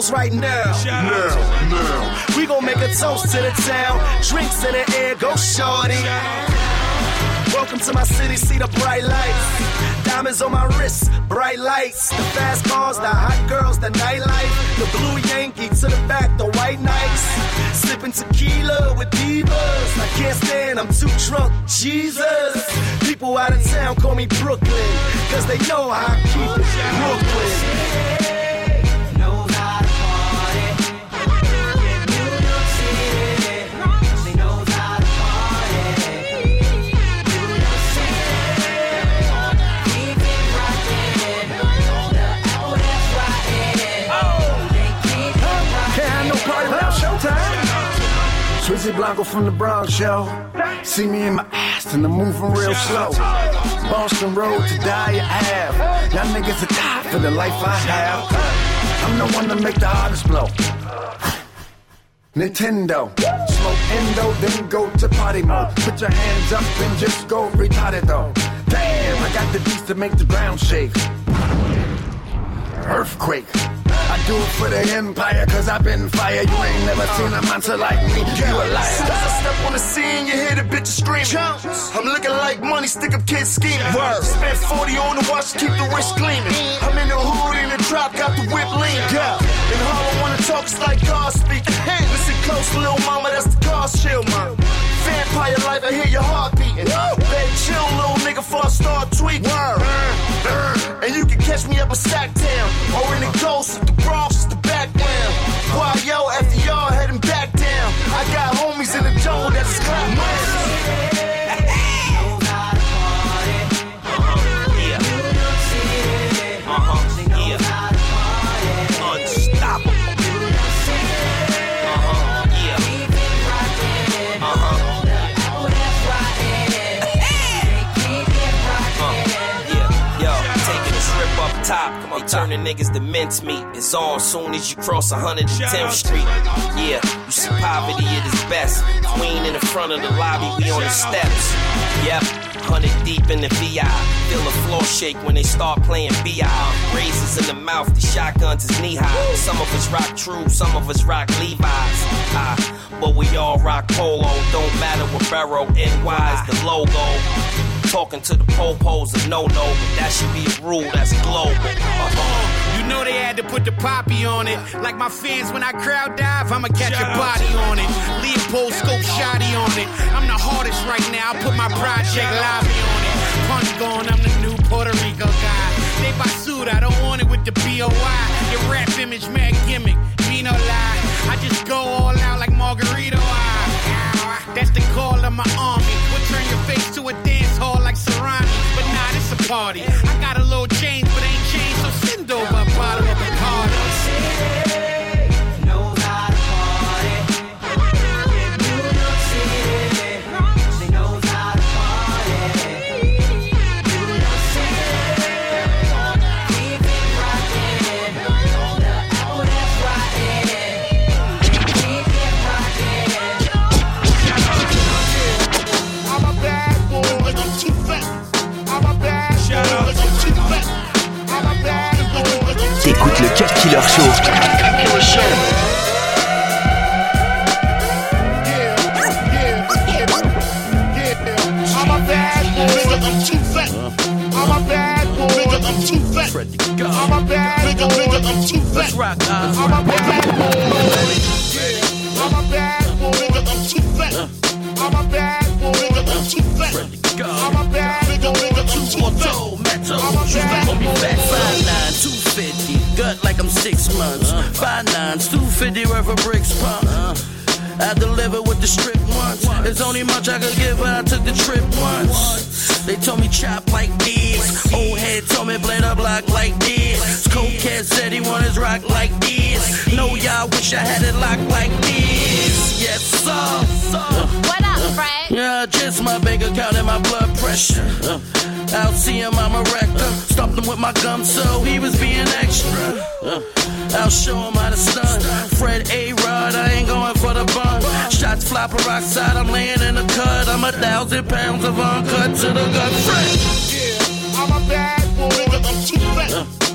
bottles right now. Now, now. We gon' make a toast to the town. Drinks in the air, go shorty. Welcome to my city, see the bright lights. Diamonds on my wrists, bright lights. The fast cars, the hot girls, the nightlife. The blue Yankee to the back, the white nights. Sipping tequila with divas. I can't stand, I'm too drunk, Jesus. People out of town call me Brooklyn, cause they know how I keep it. Brooklyn. Drizzy Blanco from the Bronx, yo. See me in my ass and I'm moving real slow. Boston Road to I have. Y'all niggas are tired for the life I have. I'm the one to make the hardest blow. Nintendo. Smoke endo, then go to party mode. Put your hands up and just go retarded though. Damn, I got the beats to make the ground shake. Earthquake do it for the empire, cause I've been fire. You ain't never seen a monster like me. You a liar. I step on the scene, you hear the bitches screaming. Jones. I'm looking like money, stick up kids scheming. Word. Spent 40 on the watch, keep the wrist gleaming. I'm in the hood, in the trap, got the whip lean. Yeah. And all I wanna talk is like God speaking close, little mama, that's the car chill, mom. Vampire life, I hear your heart beating. Baby, chill, little nigga, before I start tweaking. Uh, uh. And you can catch me up in Sacktown or in the ghost of the Bronx, the background. Why, yo, They turning niggas to meat. It's on soon as you cross 110th Street. Yeah, you see poverty at its best. Queen in the front of the lobby, we on the steps. Yep. Hundred deep in the VI. Feel the floor shake when they start playing BI. Razors in the mouth, the shotguns is knee high. Some of us rock true, some of us rock Levi's. Ah, but we all rock polo. Don't matter what Barrow NY is the logo. Talking to the popos pos no-no, but that should be a rule that's global. Uh-huh. You know they had to put the poppy on it. Like my fans, when I crowd dive, I'ma catch Shout a body on it. Leopold scope shotty on it. I'm the hardest right now. I put my project lobby on it. Punch gone, I'm the new Puerto Rico guy. They suit. I don't want it with the B.O.I. Your rap image, mad gimmick, be no lie. I just go all out like Margarito. I. That's the call of my army. We'll turn your face to a dance party. I got nines, 250 worth of bricks pump. I delivered with the strip once. It's only much I could give, but I took the trip once. They told me chop like this. Old head told me blend up block like this. Cold cat said he rock like this. No, y'all wish I had it locked like this. Yes, sir. What up, Fred? Yeah, just my bank account and my blood pressure. I'll see him, I'm a rector. Stopped him with my gum, so he was being extra. I'll show him how to stun. Fred A. Rod, I ain't going for the bun. Shots fly peroxide, I'm laying in the cut. I'm a thousand pounds of uncut to the gut. Fred. Yeah, I'm a bad boy. I'm too fat.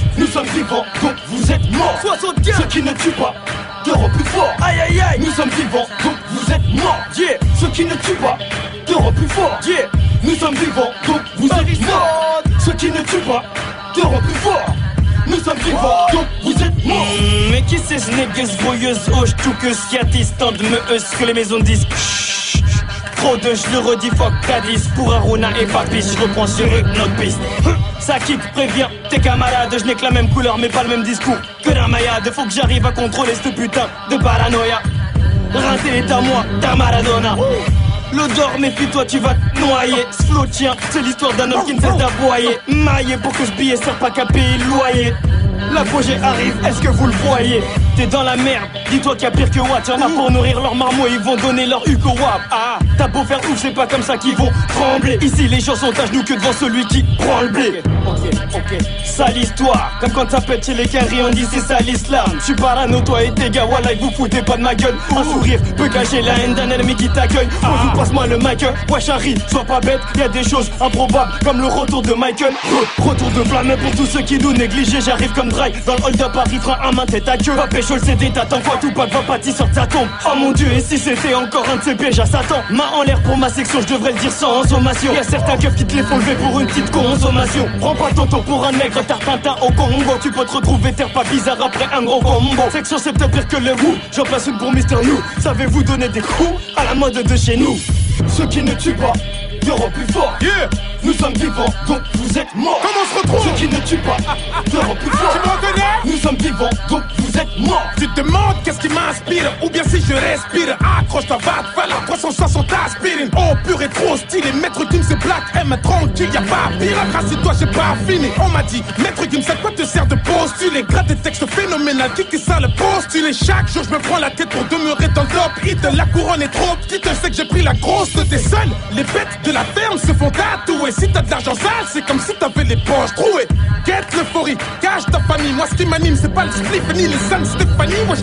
Nous sommes vivants, donc vous êtes morts. 75 Ceux qui ne tuent pas, d'euros plus fort. Aïe aïe aïe. Nous sommes vivants, donc vous êtes morts. Yeah. Ceux qui ne tuent pas, d'euros plus fort. Nous sommes vivants, donc vous êtes morts. Ceux qui ne tuent pas, d'euros plus fort. Nous sommes vivants, donc vous êtes morts. Hmm, mais qui c'est ce négueuse, voyeuse, hoche tout que ce qui attiste, de me que les maisons disent. Trop de je le redis, fuck Cadiz Pour Aruna et Papis, je reprends sur une autre piste hum, Ça te prévient, tes camarades Je n'ai que la même couleur mais pas le même discours Que d'un mayade faut que j'arrive à contrôler ce putain de paranoïa Rincez est à moi, ta Maradona L'odeur, méfie-toi, tu vas te noyer. Slow c'est l'histoire d'un homme qui ne cesse d'aboyer. Maillé pour que je billet sert pas qu'à payer le loyer. L'apogée arrive, est-ce que vous le voyez t'es dans la merde. Dis-toi qu'il y a pire que Watt, y'en a pour nourrir leurs marmots et ils vont donner leur hugo Wap. Ah, t'as beau faire ouf, c'est pas comme ça qu'ils vont trembler. Ici, les gens sont à genoux que devant celui qui prend le blé. Ok, ok, Comme quand t'appelles pète chez les carrés, on dit c'est ça l'islam. là parano, toi et tes gars, voilà, vous foutez pas de ma gueule. Un sourire peut cacher la haine d'un ennemi qui t'accueille. Oh, ah. passe-moi le mic, wesh hein. Harry, sois pas bête, y a des choses improbables comme le retour de Michael. retour de flamme pour tous ceux qui nous négligent j'arrive comme Dry dans le hold-up Paris, train à main, tête à queue. Je le CD, t'attends, quoi tout pas va pâtir sur ta tombe. Oh mon dieu, et si c'était encore un de ces pièges à Satan Main en l'air pour ma section, je devrais le dire sans y Y'a certains keufs qui te les font lever pour une petite consommation. Prends pas ton tour pour un nègre tarpentin au Congo. Tu peux te retrouver terre pas bizarre après un gros combo. Section, c'est peut-être pire que le vous. J'en passe une pour Mister New. Savez-vous donner des coups à la mode de chez nous Ceux qui ne tuent pas plus fort. Yeah. Nous sommes vivants, donc vous êtes morts. Comment on se retrouve Ceux qui ne tuent pas d'Europe plus fort. Tu me Nous sommes vivants, donc vous êtes morts. Tu te demandes qu'est-ce qui m'inspire, ou bien si je respire. Accroche ta vague, voilà 360 aspirine. Oh, pur et trop stylé. Maître Kim, c'est black, il tranquille, y'a pas pire. Rassis-toi, j'ai pas fini. On m'a dit, Maître Kim, ça quoi te sert de postuler Grâce des textes phénoménales, qui qui ça le les Chaque jour, je me prends la tête pour demeurer dans la couronne est trop petite, Je sais que j'ai pris la grosse de tes seuls. Les bêtes de la ferme se font tatouer. Si t'as de l'argent sale, c'est comme si t'avais les poches trouées. Quête l'euphorie, cache ta famille. Moi, ce qui m'anime, c'est pas le slip ni les San Stéphanie. Moi, je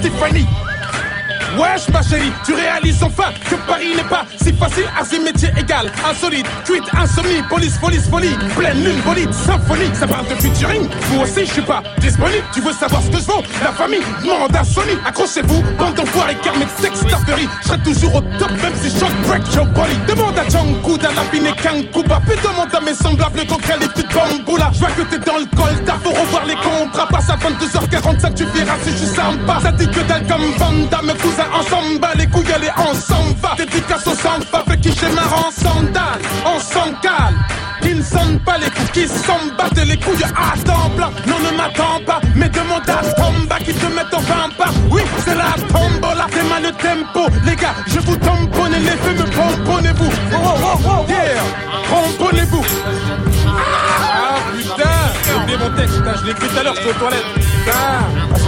Wesh ma chérie, tu réalises enfin que Paris n'est pas si facile à métier métiers insolite, tweet, insomnie, police, police, folie, pleine lune, bolide, symphonie, ça parle de featuring, vous aussi je suis pas disponible, tu veux savoir ce que je vaux, la famille, demande à Sony, accrochez-vous, bande d'enfoirés, car mes sextaperies, je serai toujours au top, même si je break your body, demande à Django, d'un la et Kuba puis demande à mes semblables qu'on crée les petites bamboula, je vois que t'es dans le col, faut revoir les contrats, passe à 22h45, tu verras si je suis sympa, ça dit que dalle comme Vanda, me on s'en bat les couilles, allez, on s'en va. Dédicace au sang, fait qui On en sandales, on s'en cale. Qui ne sonne pas les couilles, qui s'en battent les couilles à temps Non, ne m'attends pas, mais demande à combat qui te met en pas Oui, c'est la tombola, c'est mal le tempo. Les gars, je vous tamponne les feux, me pomponnez-vous. Oh, oh, oh, oh, yeah, vous Ah, putain, j'ai oublié mon texte, hein, je l'ai écrit tout à l'heure, sur suis aux toilettes. Putain.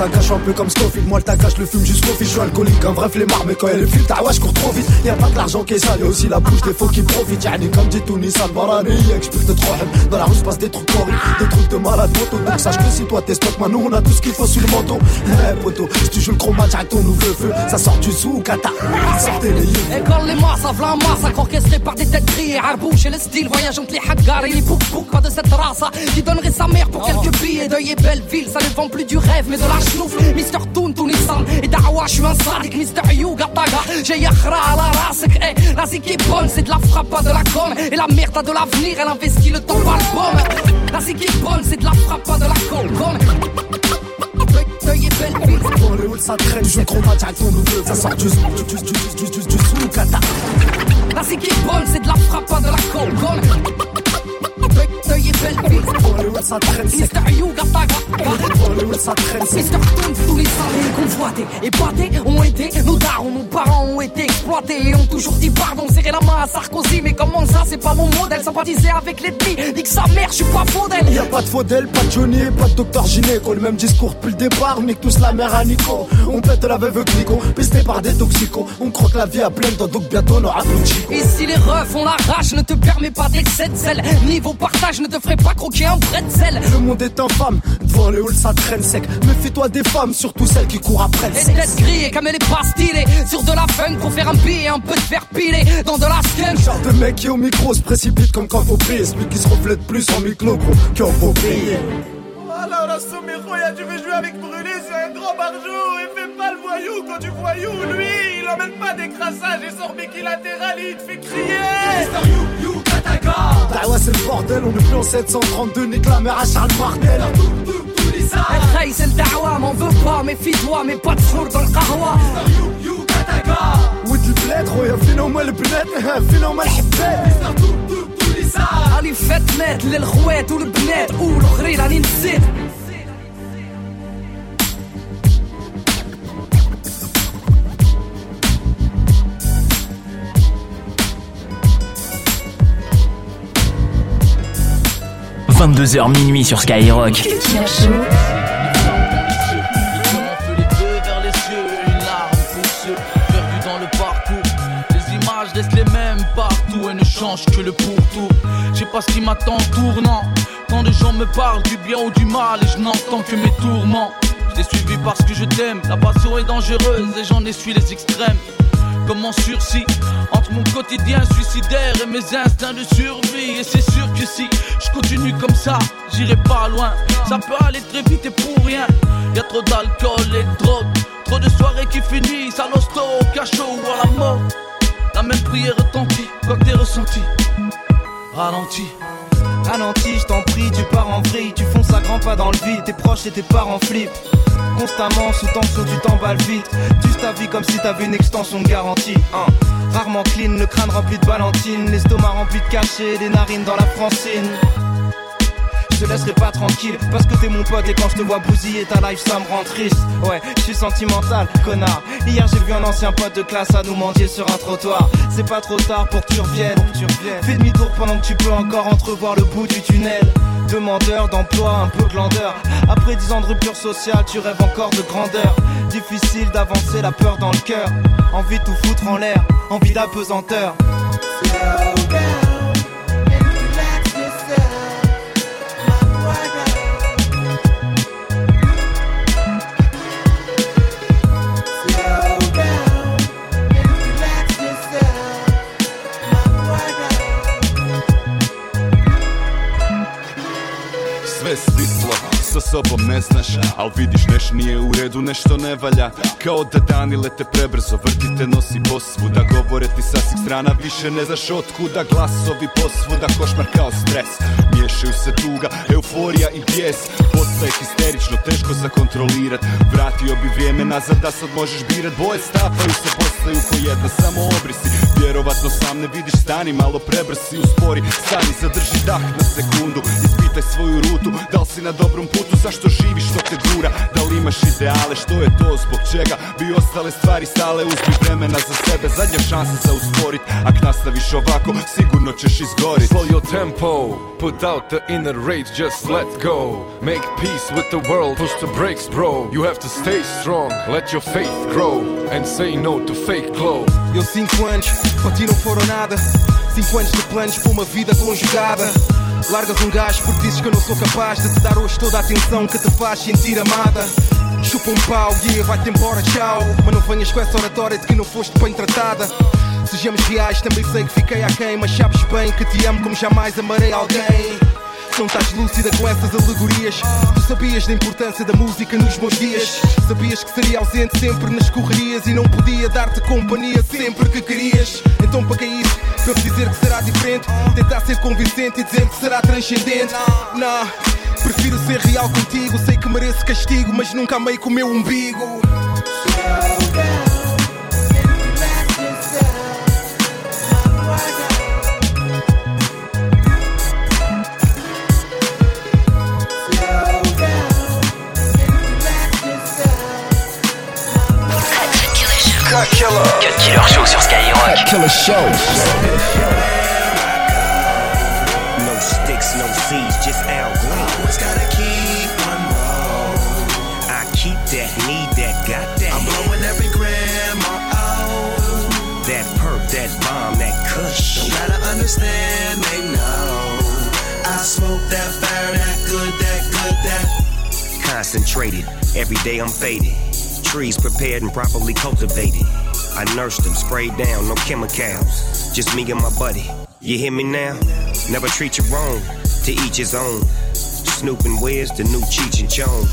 T'as caché un peu comme Scofield. Moi, le tagage, le fume jusqu'au fil. Je suis alcoolique, un les flemmard, mais quand elle fume, ta ouais, je cours trop vite. Y'a pas de l'argent qui est sale, y'a aussi la bouche des faux qui profitent. Y'a comme dit Tunis, Albarani, explique de trop Dans la rue, se passe des trucs horribles, des trucs de malade moto. Donc, sache que si toi, t'es stock, maintenant on a tout ce qu'il faut sur le manteau. Eh, poteau, si tu joues le chromat, à ton nouveau feu. Ça sort du sous kata. Sortez les yeux. Et les masses, la masse, orchestrée par des têtes grillées, arbouche et le style, voyage les hagar et les bouc pas de cette race hein, qui donnerait sa mère pour quelques billets. Deuil et belle ville, ça ne vend plus du rêve, mais de l'argent. Mr. Toon, tout et d'Awa, je suis un Mister Mr. Yougataga, j'ai Yachra à la race. La Ziki bonne, c'est de la frappe à de la conne. Et la merde a de l'avenir, elle investit le temps à la bonne. La Ziki bonne, c'est de la frappe à de la conne. et c'est de sa traîne, je ça traîne. tous les années convoités, ont été. Nos darons, nos parents ont été exploités et ont toujours dit pardon. Serrer la main à Sarkozy, mais comment ça, c'est pas mon modèle. Sympathiser avec l'ennemi, dit que sa mère, je suis pas faux d'elle. Y'a pas de faux d'elle, pas de Johnny, pas de docteur Gineco Le même discours depuis le départ, mais tous la mère à Nico. On pète la veuve Glico pisté par des toxicos. On croque la vie à pleine dents, donc bientôt on aura tout Et si les refs ont la rage, ne te permets pas d'excès de zèle. Niveau partage, ne te ferait pas croquer un bretzel. Le monde est infâme, devant les halls ça traîne. Mais fais toi des femmes, surtout celles qui courent après le sexe. Les laisse griller comme elle est pas stylée. Sur de la fun pour faire un et un peu de faire piler dans de la scène. Genre de mec qui au micro se précipite comme quand faut prise. Celui qui se reflète plus en micro gros qu'en faut briller. Alors là, a tu veux jouer avec Brûlé, c'est un grand barjou. Et fait pas le voyou quand tu voyou. Lui, il emmène pas des crassages et sort biquilatéral il te fait crier. Ah ouais, c'est le bordel, on est plus en 732, nique la mère à Charles Martel. خايس الدعوة مون فو با مي في توا مي با تسخور بالقهوة ود البلاد خويا فين هما البنات فين هما الحبات راني فات مات للخوات والبنات والاخرين راني نسيت 22h minuit sur Skyrock. les les images mêmes partout et ne change que le pourtour. J'ai pas ce qui m'attend tournant. Quand de gens me parlent du bien ou du mal et je n'entends que mes tourments. Je t'ai suivi parce que je t'aime. La passion est dangereuse et j'en ai essuie les extrêmes comme sursis Entre mon quotidien suicidaire et mes instincts de survie Et c'est sûr que si je continue comme ça, j'irai pas loin Ça peut aller très vite et pour rien Y'a trop d'alcool et de drogue Trop de soirées qui finissent à l'hosto, au cachot ou à la mort La même prière retentit quand t'es ressenti Ralenti Ralenti, je t'en prie, tu pars en vrille Tu fonces à grand pas dans le vide, tes proches et tes parents flippent constamment sous tension, tu t'emballes vite. Tu ta vie comme si t'avais une extension de garantie. Hein. Rarement clean, le crâne rempli de valentine, l'estomac rempli de cachets, les narines dans la francine. Je te laisserai pas tranquille Parce que t'es mon pote et quand je te vois bousiller ta life ça me rend triste Ouais, je suis sentimental, connard Hier j'ai vu un ancien pote de classe à nous mendier sur un trottoir C'est pas trop tard pour que tu reviennes Fais demi-tour pendant que tu peux encore entrevoir le bout du tunnel Demandeur d'emploi, un peu glandeur. Après dix ans de rupture sociale, tu rêves encore de grandeur. Difficile d'avancer, la peur dans le cœur. Envie de tout foutre en l'air, envie d'apesanteur. is stislo sa sobom ne znaš Al vidiš neš nije u redu, nešto ne valja Kao da dani lete prebrzo, vrtite nosi posvuda Govore ti sa svih strana, više ne znaš otkuda Glasovi posvuda, košmar kao stres Miješaju se tuga, euforija i pjes Postaje histerično, teško zakontrolirat Vratio bi vrijeme nazad da sad možeš birat Boje stapaju se, postaju po jedna, samo obrisi Vjerovatno sam ne vidiš, stani malo prebrsi Uspori, stani, zadrži dah na sekundu Ispitaj svoju rutu, da li si na dobrom putu putu zašto živiš, što te gura Da li imaš ideale, što je to, zbog čega Bi ostale stvari stale, uzmi vremena za sebe Zadnja šansa za usporit, ak nastaviš ovako Sigurno ćeš izgorit Slow your tempo, put out the inner rage, just let go Make peace with the world, push the brakes bro You have to stay strong, let your faith grow And say no to fake clothes Eu sinto anos, para ti não foram nada Cinco anos de planos para uma vida conjugada Largas um gajo porque dizes que eu não sou capaz de te dar hoje toda a atenção que te faz sentir amada. Chupa um pau, yeah, vai-te embora, tchau. Mas não venhas com essa oratória de que não foste bem tratada. Sejamos reais, também sei que fiquei aquém, mas sabes bem que te amo como jamais amarei alguém. Não estás lúcida com essas alegorias. Tu sabias da importância da música nos bons dias. Sabias que seria ausente sempre nas correrias e não podia dar-te companhia sempre que querias. Então para é isso, para te dizer que será diferente, tentar ser convincente e dizer que será transcendente. Não, prefiro ser real contigo. Sei que mereço castigo, mas nunca amei com o meu umbigo. killer shows. No sticks, no seeds, just Al Green. Always gotta keep I keep that, need that, got that. I'm blowing every grandma out. That perp, that bomb, that kush. Don't gotta understand, they know. I smoke that fire, that good, that good, that. Concentrated, every day I'm faded. Trees prepared and properly cultivated. I nursed him, sprayed down, no chemicals. Just me and my buddy. You hear me now? Never treat you wrong, to each his own. Snoop and Wiz, the new Cheech and Chong.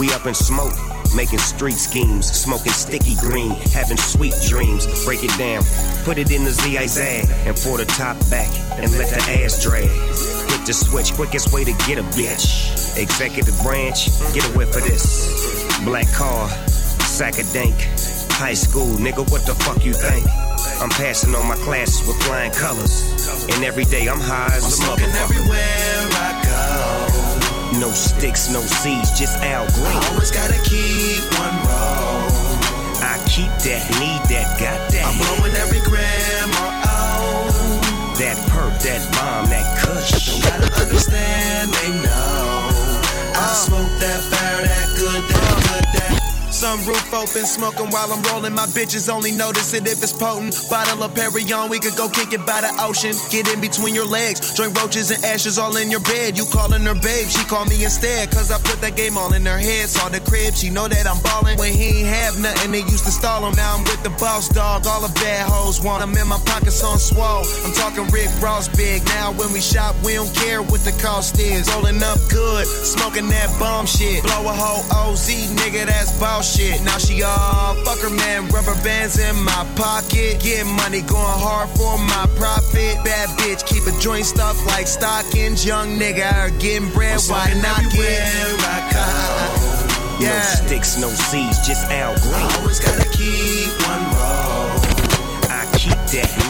We up in smoke, making street schemes, smoking sticky green, having sweet dreams. Break it down, put it in the Zag, and pour the top back, and let the ass drag. Hit the switch, quickest way to get a bitch. Executive branch, get away for this. Black car, sack a dank. High school, nigga, what the fuck you think? I'm passing on my classes with flying colors. And every day I'm high as I'm a motherfucker. everywhere I go. No sticks, no seeds, just Al Green. I always gotta keep one roll. I keep that, need that, got that. I'm blowing every grandma out. That perp, that bomb, that kush. Don't gotta understand, they know. I smoke that fire, that sunroof open, smoking while I'm rolling. My bitches only notice it if it's potent. Bottle of Perignon, we could go kick it by the ocean. Get in between your legs, drink roaches and ashes all in your bed. You calling her babe, she call me instead, cause I put that game all in her head. Saw the crib, she know that I'm ballin'. When he ain't have nothing, they used to stall him. Now I'm with the boss dog, all the bad hoes want him in my pockets on swole. I'm talking Rick Ross big. Now when we shop, we don't care what the cost is. Rolling up good, smoking that bomb shit. Blow a whole OZ, nigga, that's bullshit. shit shit. Now she all fuck her man, rubber bands in my pocket. Getting money, going hard for my profit. Bad bitch, keep a joint stuff like stockings. Young nigga, are getting bread, why not get? Yeah. No sticks, no seeds, just Al Green. always gotta keep one roll. I keep that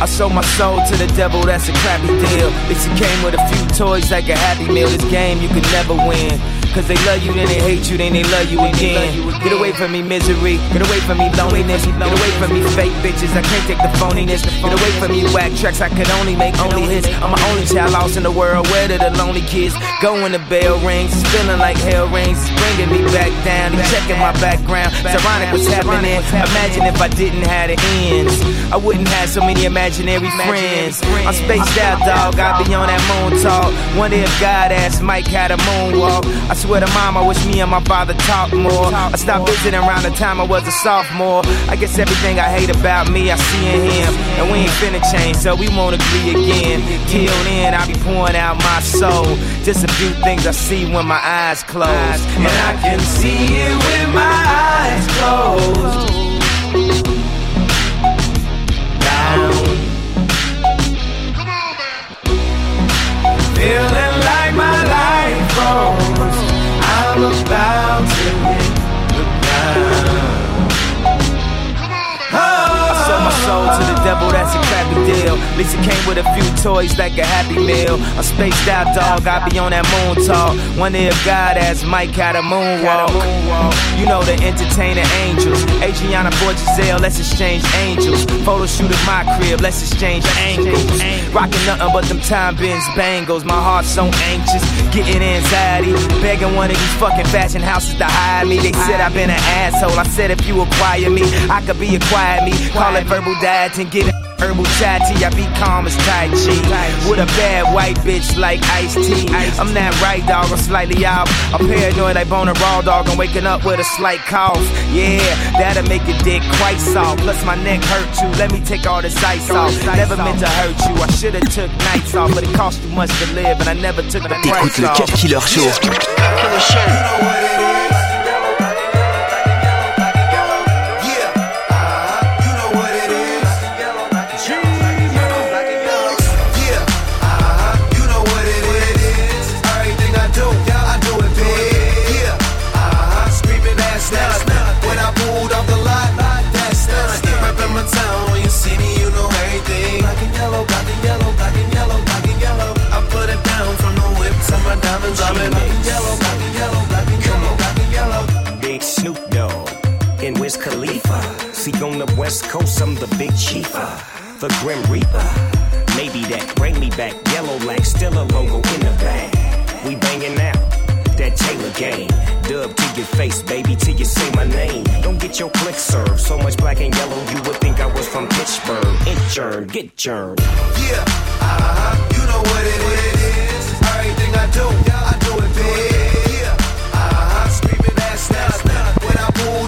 I sold my soul to the devil, that's a crappy deal. It's a game with a few toys like a happy meal. This game you can never win. Cause they love you, then they hate you, then they love you again. Get away from me, misery. Get away from me, loneliness. Get away from me, fake bitches. I can't take the phoniness. Get away from me, whack tracks. I can only make only hits. I'm my only child lost in the world. Where did the lonely kids go when the bell rings? It's feeling like hell rings. It's bringing me back down. They checking my background. It's ironic what's happening. Imagine if I didn't have the ends. I wouldn't have so many imaginary friends. I'm spaced out, dog. I'll be on that moon talk. Wonder if God asked Mike how to moonwalk. I swear to mom, I wish me and my father talked more. I stopped visiting around the time I was a sophomore. I guess everything I hate about me, I see in him. And we ain't finna change, so we won't agree again. Till then, I be pouring out my soul. Just a few things I see when my eyes close. And I can see it with my eyes closed. Down. Come on, man. Feel to the devil, that's a crappy deal. At least it came with a few toys like a happy meal. I'm spaced out, dog, I be on that moon talk. One ear God as Mike had a moonwalk. You know the entertainer angels. Adriana bought Gisele, let's exchange angels. Photo shoot at my crib, let's exchange angles. Rocking nothing but them time bins bangles. My heart's so anxious, getting anxiety. Begging one of these fucking fashion houses to hire me. They said I've been an asshole. I said if you acquire me, I could be acquired me. Call it verbal diet sides and get herbal chai tea. I be calm as Tai Chi. With a bad white bitch like Ice-T. I'm that right dog, I'm slightly off. I'm paranoid like Bona Raw Dog. I'm waking up with a slight cough. Yeah, that'll make your dick quite soft. Plus my neck hurt you. Let me take all this ice off. Never meant to hurt you. I shoulda took nights off, but it cost too much to live, and I never took the price off. Killer Show. Killer Show. West Coast, I'm the big chief, the grim reaper. Maybe that bring me back. Yellow lack, still a logo in the bag. We banging out that Taylor Gang. Dub to your face, baby, till you say my name. Don't get your click served. So much black and yellow, you would think I was from Pittsburgh. churn, get churned. Yeah, uh-huh, you know what it is. Everything I do, I do it big. Yeah, uh-huh, screaming ass now, when I move.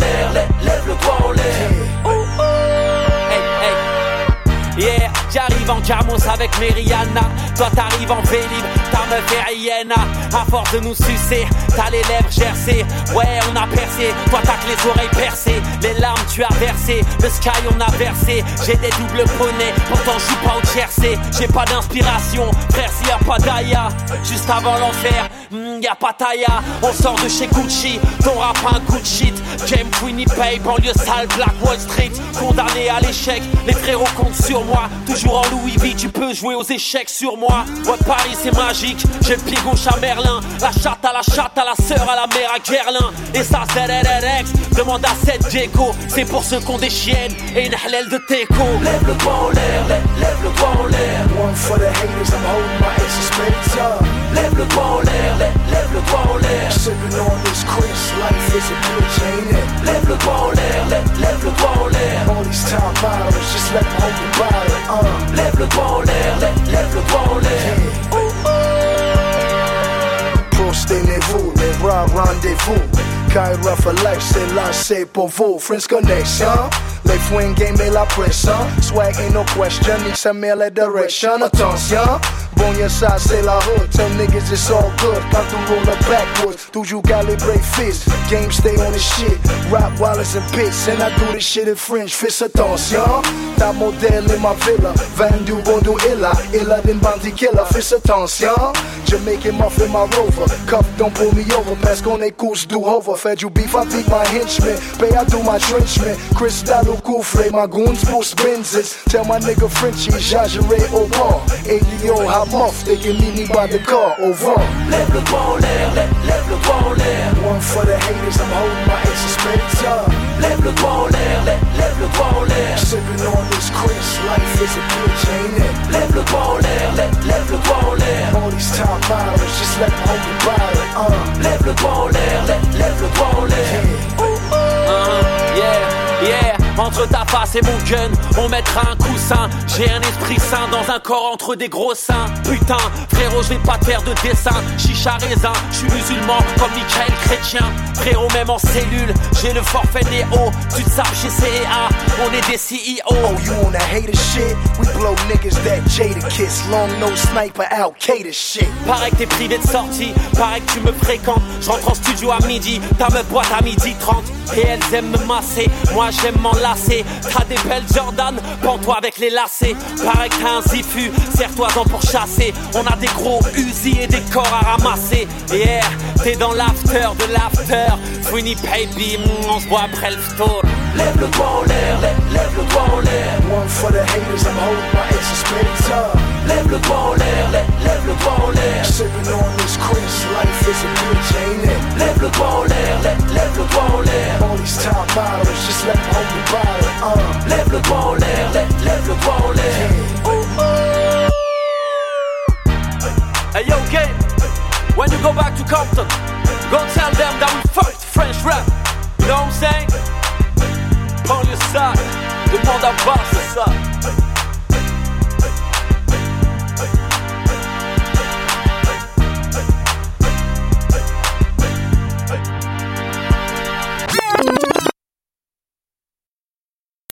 en Jamos avec Meriana. Toi t'arrives en Vélib, ta me est À force de nous sucer, t'as les lèvres gercées. Ouais, on a percé. Toi t'as que les oreilles percées. Les larmes tu as versées. Le sky on a versé. J'ai des doubles poneys, pourtant je suis pas au chercé, J'ai pas d'inspiration, frère, s'il y pas d'aya. Juste avant l'enfer, hmm, y'a pas Taya, On sort de chez Gucci, ton rap un coup de shit. Winnipeg, banlieue sale, Black Wall Street, condamné à l'échec, les frérots comptent sur moi, toujours en Louis V, tu peux jouer aux échecs sur moi. Ouais, Paris c'est magique, j'ai le pied gauche à Merlin, la chatte à la chatte, à la sœur, à la mère, à Guerlain, et ça c'est RRX, demande à cette Diego, c'est pour ceux qu'on des chiennes et une halal de Teco. Lève le doigt en l'air, lève, le doigt en l'air. One for the haters, I'm holding my head space up. Lève le doigt en l'air, lève, le doigt en l'air. Sipping on this Chris, life is a bitch, ain't it? lève le doigt en l'air, lève, lève le doigt en l'air. All these top models, just let them hold your body. Lève le doigt en l'air, lève, lève le doigt en l'air. Yeah. Prostez-vous, les bras rendez-vous. Kyra for life, c'est la c'est pour vous. French Connection. Les fouines game et la pression. Swag ain't no question, ni sa mère la direction. Attention on your side, say la hood. Tell niggas it's all good. Got through roll up backwards. Do you calibrate fists? Game stay on the shit. Rap Wallace and Pitts, and I do this shit in French. Fist a toss, y'all. That model in my villa. Van du bon du illa. Illa than Bounty Killer. Fist a toss, y'all. Jamaican my rover. Cup don't pull me over. Mask on they coos do over. Fed you beef, I beat my henchmen. Pay, I do my trenchman. Cristallo Koufre, my goons boost Benzes. Tell my nigga Frenchie, Jajere au bar. Hey, yo, how off, taking Lily by the car, over. vent. Lève le poing en l'air, lève, lève le poing en l'air. One for the haters, I'm holding my ace of spades Lève le poing en l'air, lève, lève le poing en l'air. Sipping on this Chris, life is a bitch, ain't it? Lève le poing en l'air, lève, lève le poing en l'air. All these top models, just let them hold the Entre ta face et mon gun, on mettra un coussin. J'ai un esprit sain dans un corps entre des gros seins. Putain, frérot, je vais pas faire de dessin. Chicha raisin, je suis musulman comme Michael Chrétien. Frérot, même en cellule, j'ai le forfait néo. Tu te sapes chez CEA, on est des CEO. Oh, you on hate hater shit? We blow niggas that Jada kiss. Long no sniper, Al shit. Pareil que t'es privé de sortie, pareil que tu me fréquentes. Je en studio à midi, T'as ma boîte à midi 30. Et elles aiment me masser, moi j'aime m'en T'as des belles Jordan, pends-toi avec les lacets. Pareil qu'un zifu, serre-toi-en pour chasser. On a des gros Uzi et des corps à ramasser. Hier, t'es dans l'after de l'after. funny baby, mm, on se voit après le tour. Lève le en l'air, lève, le en l'air. One for the haters, I'm holding my straight up. lève le vent en l'air, lève le vent en l'air. Sipping on this Chris, life is a bitch, ain't it? Lève le vent en l'air, lève le vent en l'air. All these top bottles, just let me hold the bottle. Uh. Lève le vent en l'air, lève le vent en l'air. Yeah. Oh, oh. Hey yo, game, when you go back to Compton, go tell them that we first French rap. You know what I'm saying? Prends le sac, demande à voir c'est ça.